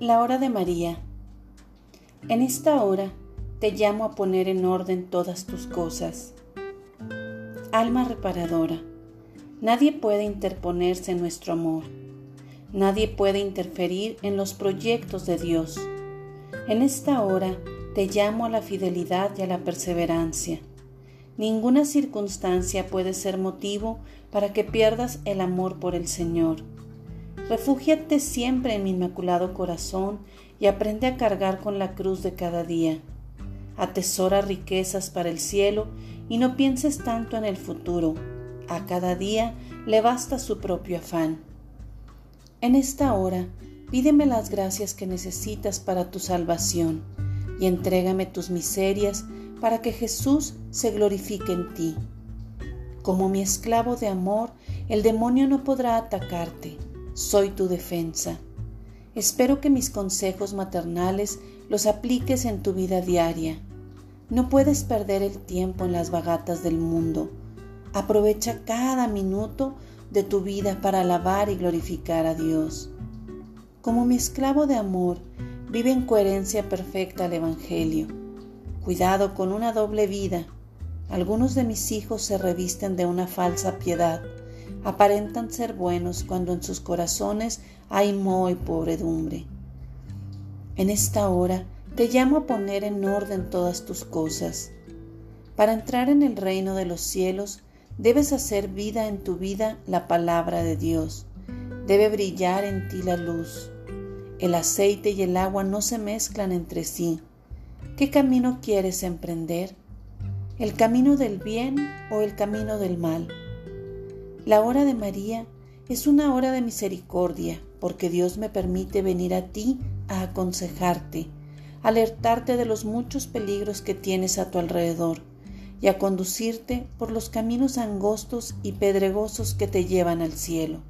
La hora de María. En esta hora te llamo a poner en orden todas tus cosas. Alma reparadora, nadie puede interponerse en nuestro amor. Nadie puede interferir en los proyectos de Dios. En esta hora te llamo a la fidelidad y a la perseverancia. Ninguna circunstancia puede ser motivo para que pierdas el amor por el Señor Refúgiate siempre en mi inmaculado corazón y aprende a cargar con la cruz de cada día. Atesora riquezas para el cielo y no pienses tanto en el futuro. A cada día le basta su propio afán. En esta hora, pídeme las gracias que necesitas para tu salvación y entrégame tus miserias para que Jesús se glorifique en ti. Como mi esclavo de amor, el demonio no podrá atacarte soy tu defensa. Espero que mis consejos maternales los apliques en tu vida diaria. No puedes perder el tiempo en las vagatas del mundo. Aprovecha cada minuto de tu vida para alabar y glorificar a Dios. Como mi esclavo de amor, vive en coherencia perfecta al Evangelio. Cuidado con una doble vida. Algunos de mis hijos se revisten de una falsa piedad aparentan ser buenos cuando en sus corazones hay moho y pobredumbre. En esta hora te llamo a poner en orden todas tus cosas. Para entrar en el reino de los cielos, debes hacer vida en tu vida la palabra de Dios. Debe brillar en ti la luz. El aceite y el agua no se mezclan entre sí. ¿Qué camino quieres emprender? ¿El camino del bien o el camino del mal? La hora de María es una hora de misericordia porque Dios me permite venir a ti a aconsejarte, alertarte de los muchos peligros que tienes a tu alrededor y a conducirte por los caminos angostos y pedregosos que te llevan al cielo.